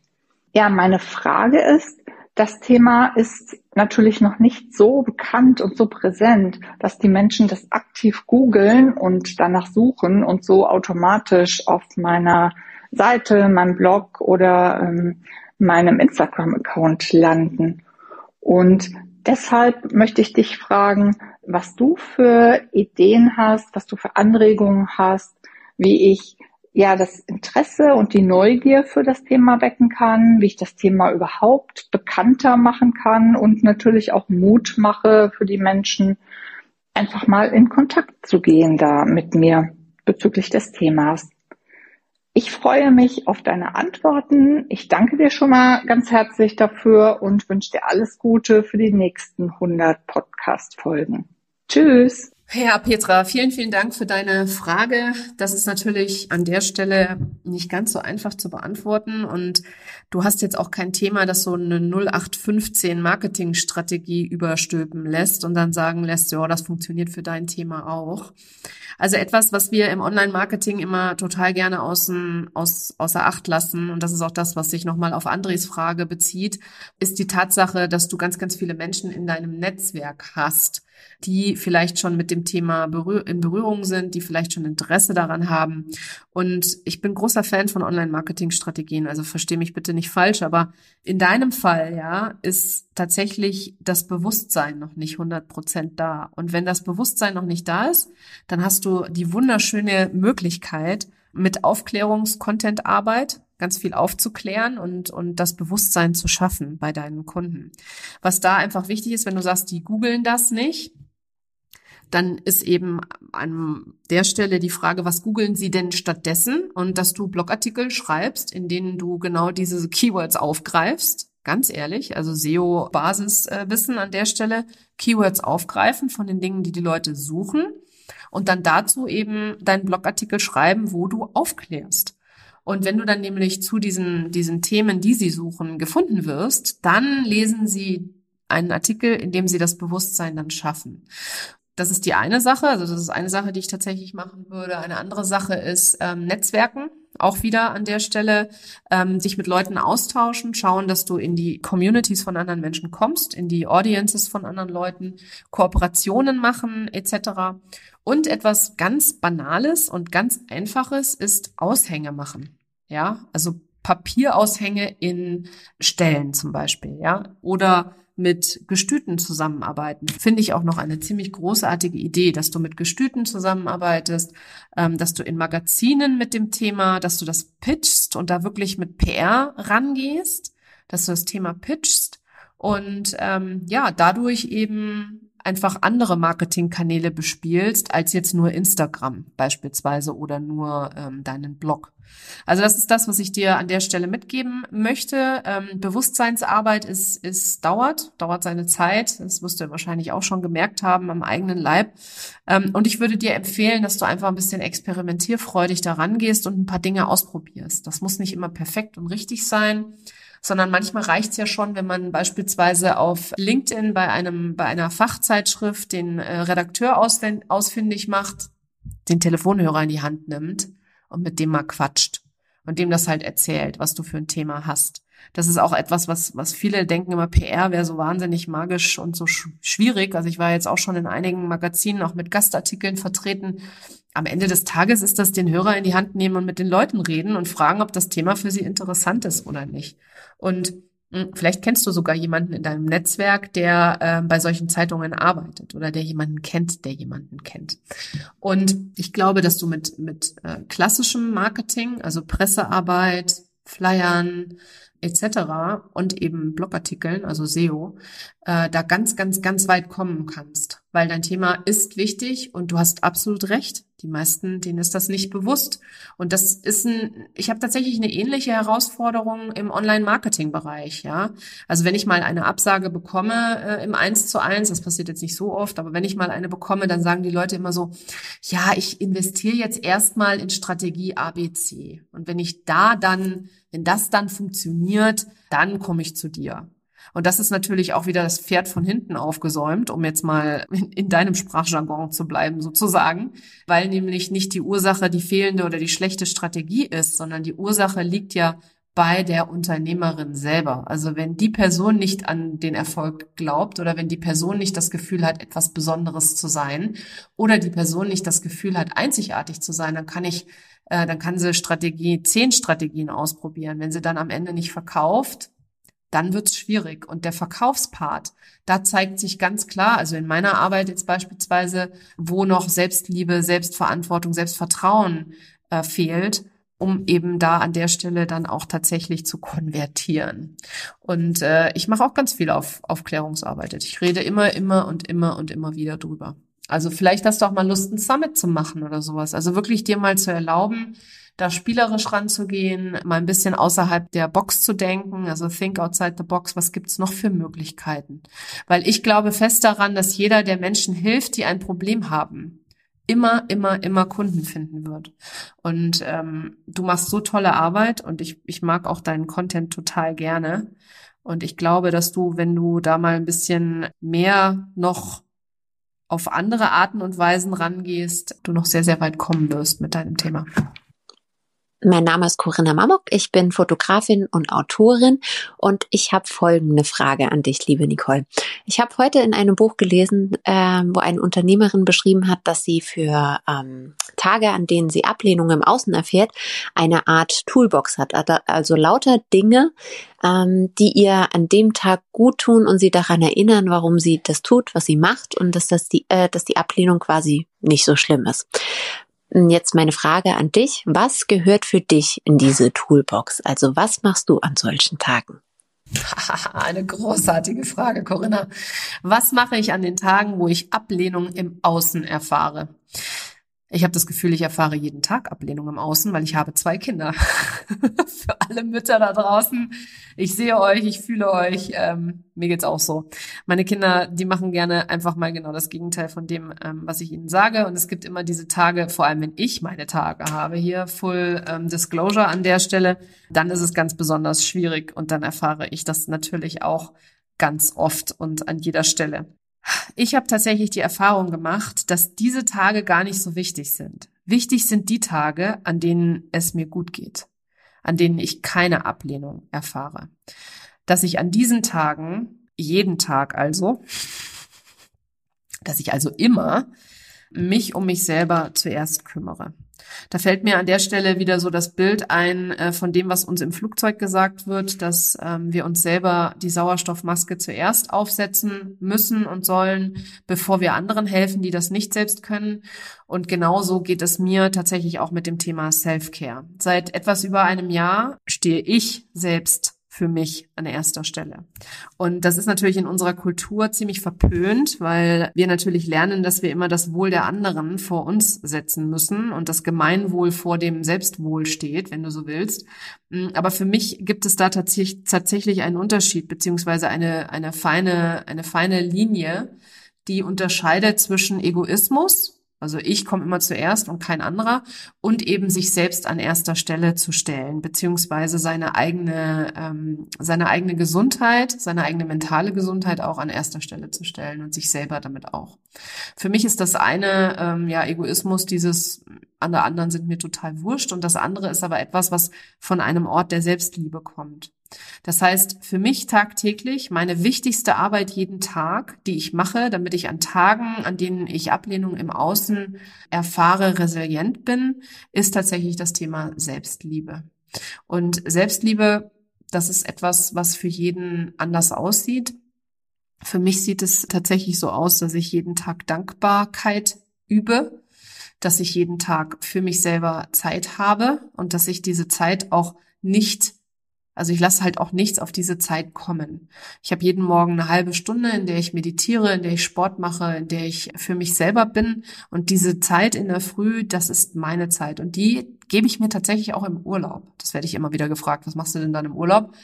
Ja, meine Frage ist, das Thema ist natürlich noch nicht so bekannt und so präsent, dass die Menschen das aktiv googeln und danach suchen und so automatisch auf meiner Seite, meinem Blog oder ähm, meinem Instagram-Account landen. Und deshalb möchte ich dich fragen, was du für Ideen hast, was du für Anregungen hast, wie ich ja das Interesse und die Neugier für das Thema wecken kann, wie ich das Thema überhaupt bekannter machen kann und natürlich auch Mut mache für die Menschen, einfach mal in Kontakt zu gehen da mit mir bezüglich des Themas. Ich freue mich auf deine Antworten. Ich danke dir schon mal ganz herzlich dafür und wünsche dir alles Gute für die nächsten 100 Podcast-Folgen. Tschüss. Ja, Petra, vielen, vielen Dank für deine Frage. Das ist natürlich an der Stelle nicht ganz so einfach zu beantworten. Und du hast jetzt auch kein Thema, das so eine 0815 Marketingstrategie überstülpen lässt und dann sagen lässt, ja, das funktioniert für dein Thema auch. Also etwas, was wir im Online-Marketing immer total gerne außen, aus, außer Acht lassen, und das ist auch das, was sich nochmal auf Andres Frage bezieht, ist die Tatsache, dass du ganz, ganz viele Menschen in deinem Netzwerk hast die vielleicht schon mit dem Thema in Berührung sind, die vielleicht schon Interesse daran haben. Und ich bin großer Fan von Online-Marketing-Strategien, also verstehe mich bitte nicht falsch, aber in deinem Fall, ja, ist tatsächlich das Bewusstsein noch nicht 100 Prozent da. Und wenn das Bewusstsein noch nicht da ist, dann hast du die wunderschöne Möglichkeit, mit Aufklärungs-Content-Arbeit ganz viel aufzuklären und, und das Bewusstsein zu schaffen bei deinen Kunden. Was da einfach wichtig ist, wenn du sagst, die googeln das nicht, dann ist eben an der Stelle die Frage, was googeln sie denn stattdessen? Und dass du Blogartikel schreibst, in denen du genau diese Keywords aufgreifst. Ganz ehrlich, also SEO-Basiswissen an der Stelle, Keywords aufgreifen von den Dingen, die die Leute suchen und dann dazu eben deinen Blogartikel schreiben, wo du aufklärst. Und wenn du dann nämlich zu diesen, diesen Themen, die sie suchen, gefunden wirst, dann lesen sie einen Artikel, in dem sie das Bewusstsein dann schaffen. Das ist die eine Sache, also das ist eine Sache, die ich tatsächlich machen würde. Eine andere Sache ist ähm, Netzwerken. Auch wieder an der Stelle ähm, sich mit Leuten austauschen, schauen, dass du in die Communities von anderen Menschen kommst, in die Audiences von anderen Leuten, Kooperationen machen etc. Und etwas ganz Banales und ganz Einfaches ist Aushänge machen. Ja, also Papieraushänge in Stellen zum Beispiel, ja, oder mit Gestüten zusammenarbeiten. Finde ich auch noch eine ziemlich großartige Idee, dass du mit Gestüten zusammenarbeitest, ähm, dass du in Magazinen mit dem Thema, dass du das pitchst und da wirklich mit PR rangehst, dass du das Thema pitchst und ähm, ja, dadurch eben einfach andere Marketingkanäle bespielst als jetzt nur Instagram beispielsweise oder nur ähm, deinen Blog. Also das ist das, was ich dir an der Stelle mitgeben möchte. Ähm, Bewusstseinsarbeit ist, ist dauert, dauert seine Zeit. Das wirst du wahrscheinlich auch schon gemerkt haben am eigenen Leib. Ähm, und ich würde dir empfehlen, dass du einfach ein bisschen experimentierfreudig daran gehst und ein paar Dinge ausprobierst. Das muss nicht immer perfekt und richtig sein sondern manchmal reicht's ja schon, wenn man beispielsweise auf LinkedIn bei einem bei einer Fachzeitschrift den äh, Redakteur ausfindig macht, den Telefonhörer in die Hand nimmt und mit dem mal quatscht und dem das halt erzählt, was du für ein Thema hast. Das ist auch etwas, was, was viele denken immer, PR wäre so wahnsinnig magisch und so sch schwierig. Also ich war jetzt auch schon in einigen Magazinen auch mit Gastartikeln vertreten. Am Ende des Tages ist das den Hörer in die Hand nehmen und mit den Leuten reden und fragen, ob das Thema für sie interessant ist oder nicht. Und hm, Vielleicht kennst du sogar jemanden in deinem Netzwerk, der äh, bei solchen Zeitungen arbeitet oder der jemanden kennt, der jemanden kennt. Und ich glaube, dass du mit, mit äh, klassischem Marketing, also Pressearbeit, Flyern, etc. und eben Blogartikeln, also SEO, äh, da ganz, ganz, ganz weit kommen kannst. Weil dein Thema ist wichtig und du hast absolut recht. Die meisten, denen ist das nicht bewusst. Und das ist ein, ich habe tatsächlich eine ähnliche Herausforderung im Online-Marketing-Bereich, ja. Also wenn ich mal eine Absage bekomme äh, im Eins zu eins, das passiert jetzt nicht so oft, aber wenn ich mal eine bekomme, dann sagen die Leute immer so, ja, ich investiere jetzt erstmal in Strategie ABC. Und wenn ich da dann, wenn das dann funktioniert, dann komme ich zu dir. Und das ist natürlich auch wieder das Pferd von hinten aufgesäumt, um jetzt mal in, in, deinem Sprachjargon zu bleiben, sozusagen, weil nämlich nicht die Ursache die fehlende oder die schlechte Strategie ist, sondern die Ursache liegt ja bei der Unternehmerin selber. Also wenn die Person nicht an den Erfolg glaubt oder wenn die Person nicht das Gefühl hat, etwas Besonderes zu sein oder die Person nicht das Gefühl hat, einzigartig zu sein, dann kann ich, äh, dann kann sie Strategie, zehn Strategien ausprobieren. Wenn sie dann am Ende nicht verkauft, dann wird's schwierig. Und der Verkaufspart, da zeigt sich ganz klar, also in meiner Arbeit jetzt beispielsweise, wo noch Selbstliebe, Selbstverantwortung, Selbstvertrauen äh, fehlt, um eben da an der Stelle dann auch tatsächlich zu konvertieren. Und äh, ich mache auch ganz viel auf Aufklärungsarbeit. Ich rede immer, immer und immer und immer wieder drüber. Also vielleicht hast du auch mal Lust, ein Summit zu machen oder sowas. Also wirklich dir mal zu erlauben, da spielerisch ranzugehen, mal ein bisschen außerhalb der Box zu denken, also think outside the box, was gibt's noch für Möglichkeiten? Weil ich glaube fest daran, dass jeder der Menschen hilft, die ein Problem haben, immer, immer, immer Kunden finden wird. Und ähm, du machst so tolle Arbeit und ich, ich mag auch deinen Content total gerne. Und ich glaube, dass du, wenn du da mal ein bisschen mehr noch auf andere Arten und Weisen rangehst, du noch sehr, sehr weit kommen wirst mit deinem Thema. Mein Name ist Corinna Mamok, ich bin Fotografin und Autorin und ich habe folgende Frage an dich, liebe Nicole. Ich habe heute in einem Buch gelesen, äh, wo eine Unternehmerin beschrieben hat, dass sie für ähm, Tage, an denen sie Ablehnung im Außen erfährt, eine Art Toolbox hat. Also lauter Dinge, ähm, die ihr an dem Tag gut tun und sie daran erinnern, warum sie das tut, was sie macht und dass, das die, äh, dass die Ablehnung quasi nicht so schlimm ist. Jetzt meine Frage an dich. Was gehört für dich in diese Toolbox? Also was machst du an solchen Tagen? Eine großartige Frage, Corinna. Was mache ich an den Tagen, wo ich Ablehnung im Außen erfahre? Ich habe das Gefühl, ich erfahre jeden Tag Ablehnung im Außen, weil ich habe zwei Kinder. Für alle Mütter da draußen, ich sehe euch, ich fühle euch. Ähm, mir geht's auch so. Meine Kinder, die machen gerne einfach mal genau das Gegenteil von dem, ähm, was ich ihnen sage. Und es gibt immer diese Tage, vor allem wenn ich meine Tage habe, hier Full ähm, Disclosure an der Stelle, dann ist es ganz besonders schwierig und dann erfahre ich das natürlich auch ganz oft und an jeder Stelle. Ich habe tatsächlich die Erfahrung gemacht, dass diese Tage gar nicht so wichtig sind. Wichtig sind die Tage, an denen es mir gut geht, an denen ich keine Ablehnung erfahre. Dass ich an diesen Tagen, jeden Tag also, dass ich also immer mich um mich selber zuerst kümmere. Da fällt mir an der Stelle wieder so das Bild ein äh, von dem, was uns im Flugzeug gesagt wird, dass ähm, wir uns selber die Sauerstoffmaske zuerst aufsetzen müssen und sollen, bevor wir anderen helfen, die das nicht selbst können. Und genauso geht es mir tatsächlich auch mit dem Thema Self-Care. Seit etwas über einem Jahr stehe ich selbst für mich an erster Stelle. Und das ist natürlich in unserer Kultur ziemlich verpönt, weil wir natürlich lernen, dass wir immer das Wohl der anderen vor uns setzen müssen und das Gemeinwohl vor dem Selbstwohl steht, wenn du so willst. Mm, aber für mich gibt es da tatsächlich einen Unterschied, beziehungsweise eine, eine feine, eine feine Linie, die unterscheidet zwischen Egoismus also ich komme immer zuerst und kein anderer und eben sich selbst an erster Stelle zu stellen, beziehungsweise seine eigene, ähm, seine eigene Gesundheit, seine eigene mentale Gesundheit auch an erster Stelle zu stellen und sich selber damit auch. Für mich ist das eine, ähm, ja, Egoismus, dieses an der anderen sind mir total wurscht und das andere ist aber etwas, was von einem Ort der Selbstliebe kommt. Das heißt, für mich tagtäglich meine wichtigste Arbeit jeden Tag, die ich mache, damit ich an Tagen, an denen ich Ablehnung im Außen erfahre, resilient bin, ist tatsächlich das Thema Selbstliebe. Und Selbstliebe, das ist etwas, was für jeden anders aussieht. Für mich sieht es tatsächlich so aus, dass ich jeden Tag Dankbarkeit übe, dass ich jeden Tag für mich selber Zeit habe und dass ich diese Zeit auch nicht also ich lasse halt auch nichts auf diese Zeit kommen. Ich habe jeden Morgen eine halbe Stunde, in der ich meditiere, in der ich Sport mache, in der ich für mich selber bin. Und diese Zeit in der Früh, das ist meine Zeit. Und die gebe ich mir tatsächlich auch im Urlaub. Das werde ich immer wieder gefragt. Was machst du denn dann im Urlaub?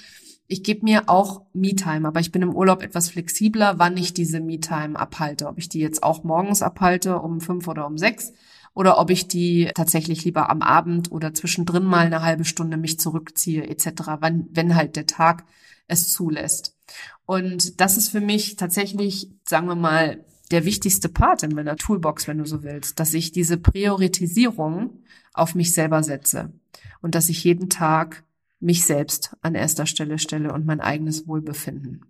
Ich gebe mir auch Me-Time, aber ich bin im Urlaub etwas flexibler, wann ich diese Me-Time abhalte. Ob ich die jetzt auch morgens abhalte, um fünf oder um sechs oder ob ich die tatsächlich lieber am Abend oder zwischendrin mal eine halbe Stunde mich zurückziehe etc., wenn, wenn halt der Tag es zulässt. Und das ist für mich tatsächlich, sagen wir mal, der wichtigste Part in meiner Toolbox, wenn du so willst, dass ich diese Priorisierung auf mich selber setze und dass ich jeden Tag mich selbst an erster Stelle stelle und mein eigenes Wohlbefinden.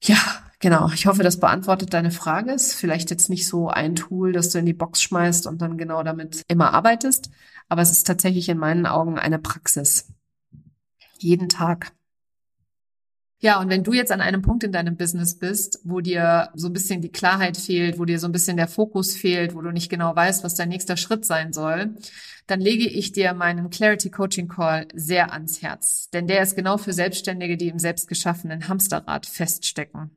Ja, genau. Ich hoffe, das beantwortet deine Frage. Ist vielleicht jetzt nicht so ein Tool, das du in die Box schmeißt und dann genau damit immer arbeitest. Aber es ist tatsächlich in meinen Augen eine Praxis. Jeden Tag. Ja, und wenn du jetzt an einem Punkt in deinem Business bist, wo dir so ein bisschen die Klarheit fehlt, wo dir so ein bisschen der Fokus fehlt, wo du nicht genau weißt, was dein nächster Schritt sein soll, dann lege ich dir meinen Clarity Coaching Call sehr ans Herz. Denn der ist genau für Selbstständige, die im selbstgeschaffenen Hamsterrad feststecken.